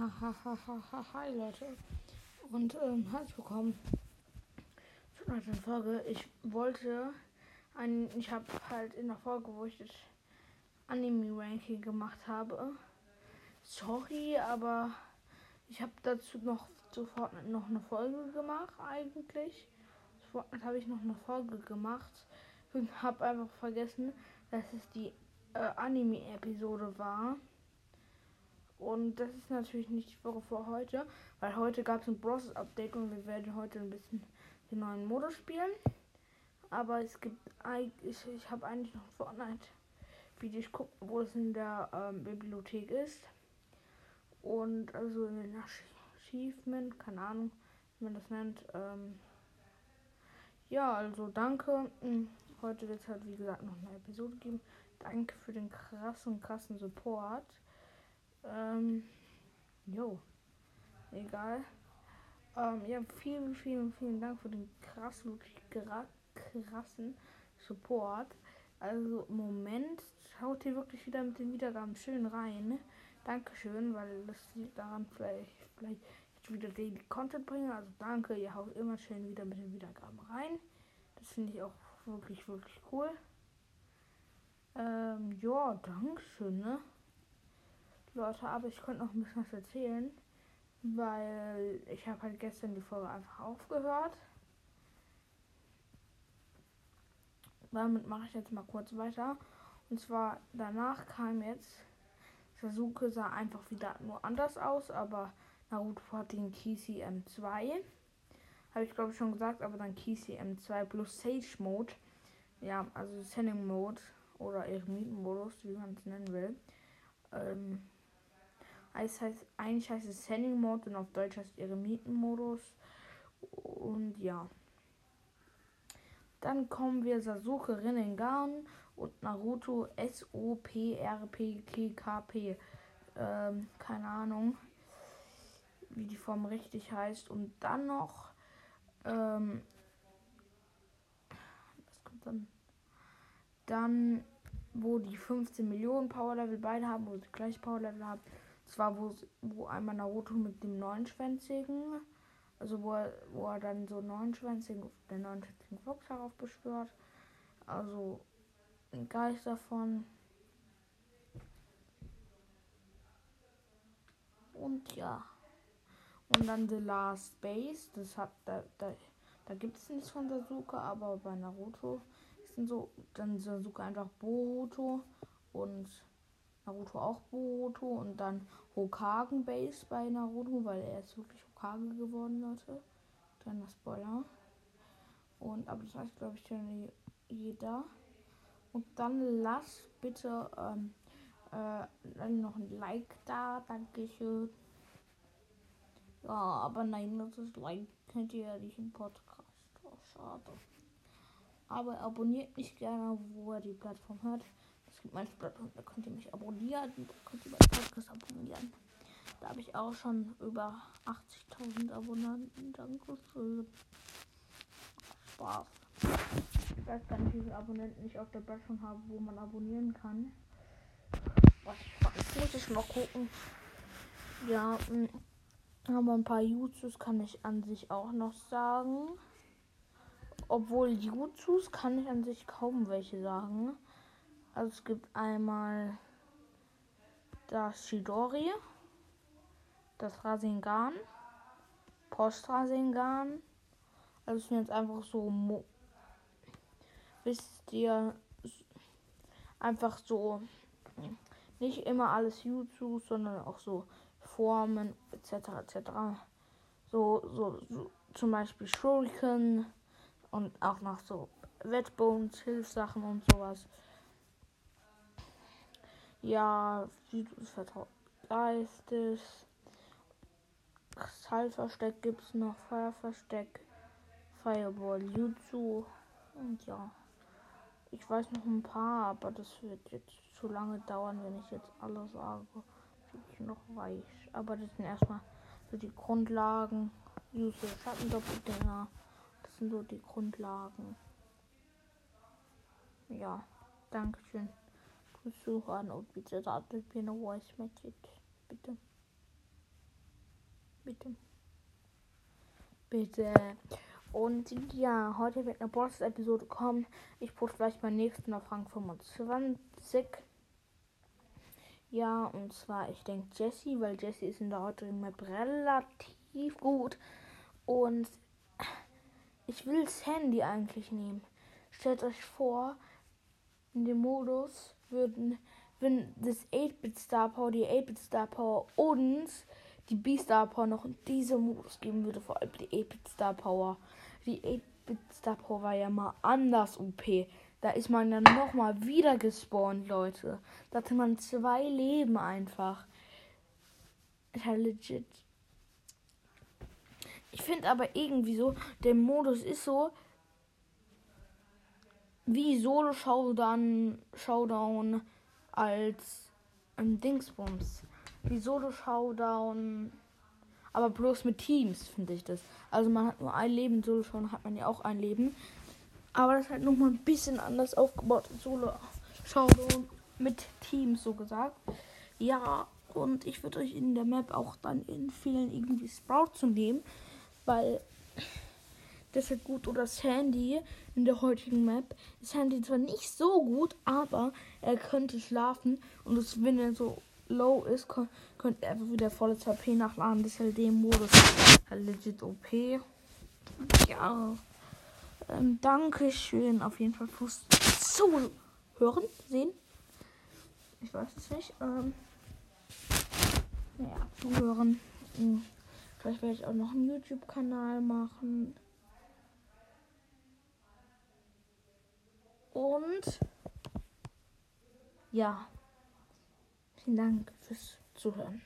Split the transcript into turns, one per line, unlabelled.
Hi Leute und ähm, herzlich willkommen zu einer neuen Folge. Ich wollte ein, ich habe halt in der Folge, wo ich das Anime Ranking gemacht habe, sorry, aber ich habe dazu noch Fortnite noch eine Folge gemacht eigentlich. Zu Fortnite habe ich noch eine Folge gemacht und habe einfach vergessen, dass es die äh, Anime-Episode war. Und das ist natürlich nicht die Folge für heute, weil heute gab es ein Bros Update und wir werden heute ein bisschen den neuen Modus spielen. Aber es gibt ich, ich habe eigentlich noch Fortnite Video ich gucke, wo es in der ähm, Bibliothek ist. Und also in den Achievement, keine Ahnung, wie man das nennt. Ähm, ja, also danke. Hm, heute wird es halt wie gesagt noch eine Episode geben. Danke für den krassen, krassen Support. Ähm, jo. Egal. Ähm, ja, vielen, vielen, vielen Dank für den krassen, wirklich krassen Support. Also Moment schaut ihr wirklich wieder mit den Wiedergaben schön rein. Dankeschön, weil das liegt daran vielleicht, vielleicht ich wieder Daily Content bringe. Also danke, ihr haut immer schön wieder mit den Wiedergaben rein. Das finde ich auch wirklich, wirklich cool. Ähm, ja, Dankeschön, ne? Leute, aber ich konnte noch ein bisschen was erzählen, weil ich habe halt gestern die Folge einfach aufgehört. Damit mache ich jetzt mal kurz weiter. Und zwar danach kam jetzt Sasuke sah einfach wieder nur anders aus, aber Naruto hat den Kisi M2. Habe ich glaube ich schon gesagt, aber dann Kisi M2 plus Sage Mode. Ja, also Sending Mode oder Eremiten-Modus, wie man es nennen will. Ähm, es heißt, eigentlich heißt es Sending Mode und auf Deutsch heißt Eremiten-Modus. Und ja. Dann kommen wir Sasuke Rinnegan und Naruto S-O-P-R-P-K-K-P. Ähm, keine Ahnung, wie die Form richtig heißt. Und dann noch, ähm, was kommt dann? Dann, wo die 15 Millionen Power Level beide haben, wo sie gleich Power Level haben. Zwar, wo, wo einmal Naruto mit dem neunschwänzigen, also wo er, wo er dann so neunschwänzigen, den neunschwänzigen Fuchs darauf beschwört. Also ein Geist davon. Und ja. Und dann The Last Base. Das hat da, da, da gibt es nichts von Sasuke, aber bei Naruto sind so dann Sasuke einfach Boruto und Naruto auch Boruto und dann Hokagen Base bei Naruto, weil er ist wirklich Hokage geworden, Leute. Kleiner Spoiler. Und aber das heißt, glaube ich, schon jeder. Und dann lass bitte ähm, äh, noch ein Like da. Dankeschön. Ja, aber nein, das ist Like könnt ihr ja nicht im Podcast. Oh, schade. Aber abonniert mich gerne, wo ihr die Plattform hört. Es gibt manche Plattformen, da könnt ihr mich abonnieren. Da könnt ihr meinen Podcast abonnieren. Da habe ich auch schon über 80.000 Abonnenten. Dankeschön. Spaß. Ich weiß gar nicht, wie viele Abonnenten ich auf der Plattform habe, wo man abonnieren kann. Was muss ich mal gucken. Ja, mm, aber ein paar Jutsus kann ich an sich auch noch sagen. Obwohl Jutsus kann ich an sich kaum welche sagen. Also es gibt einmal das Shidori, das Rasengan, Post Rasengan. Also sind jetzt einfach so Mo wisst ihr einfach so nicht immer alles YouTube, sondern auch so Formen etc. etc. So, so, so zum Beispiel Shuriken und auch noch so Wettbones, Hilfsachen und sowas. Ja, Geistes. Kristallversteck gibt es noch, Feuerversteck, Fireball, Jutsu und ja. Ich weiß noch ein paar, aber das wird jetzt zu lange dauern, wenn ich jetzt alle sage, die ich noch weiß. Aber das sind erstmal so die Grundlagen. Diese Schattendoppeldinger. Das sind so die Grundlagen. Ja, Dankeschön Zuhören und bitte sagt mir eine Voice Message. Bitte. Bitte. Bitte. Und ja, heute wird eine Boss-Episode kommen. Ich poste gleich beim nächsten auf Rang 25. Ja, und zwar, ich denke Jesse, weil Jesse ist in der heutigen Map relativ gut. Und ich will Sandy eigentlich nehmen. Stellt euch vor, in dem Modus würden, wenn das 8-Bit Star Power, die 8-Bit Star Power uns die B-Star Power noch in diesem Modus geben würde, vor allem die 8-Bit Star Power. Die 8-Bit Star Power war ja mal anders OP. Da ist man dann nochmal wieder gespawnt, Leute. Da hatte man zwei Leben einfach. Ist halt legit. Ich finde aber irgendwie so, der Modus ist so wie Solo Showdown, Showdown als ein Dingsbums. Wie Solo Showdown, aber bloß mit Teams, finde ich das. Also man hat nur ein Leben, Solo Showdown hat man ja auch ein Leben. Aber das ist halt nochmal ein bisschen anders aufgebaut. Solo Showdown mit Teams, so gesagt. Ja, und ich würde euch in der Map auch dann empfehlen, irgendwie Sprout zu nehmen, weil ist gut. Oder Sandy in der heutigen Map. Sandy zwar nicht so gut, aber er könnte schlafen und das, wenn er so low ist, könnte er einfach wieder volles HP nachladen. Das ist halt dem Modus halt legit OP. Ja. Ähm, Dankeschön auf jeden Fall fürs Zuhören, sehen. Ich weiß es nicht. Ähm, ja, zuhören. Hm. Vielleicht werde ich auch noch einen YouTube-Kanal machen. Und ja, vielen Dank fürs Zuhören.